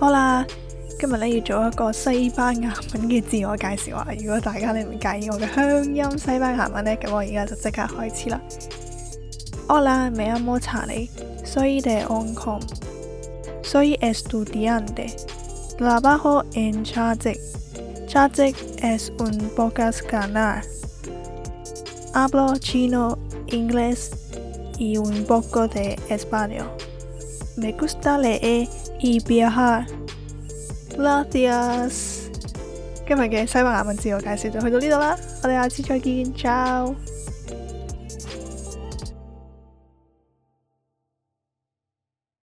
好啦，今日咧要做一個西班牙文嘅自我介紹啊！如果大家咧唔介意我嘅鄉音西班牙文咧，咁我而家就即刻開始啦。Hola，mi amo Charlie. Soy de Hong Kong. Soy estudiante. Trabajo en Chaz. Chaz es un p o c a s c a n a Hablo chino, inglés y un poco de español. Me gusta leer y viajar. Gracias. 今日嘅西班牙文字我介绍就去到呢度啦，我哋下次再见，再见。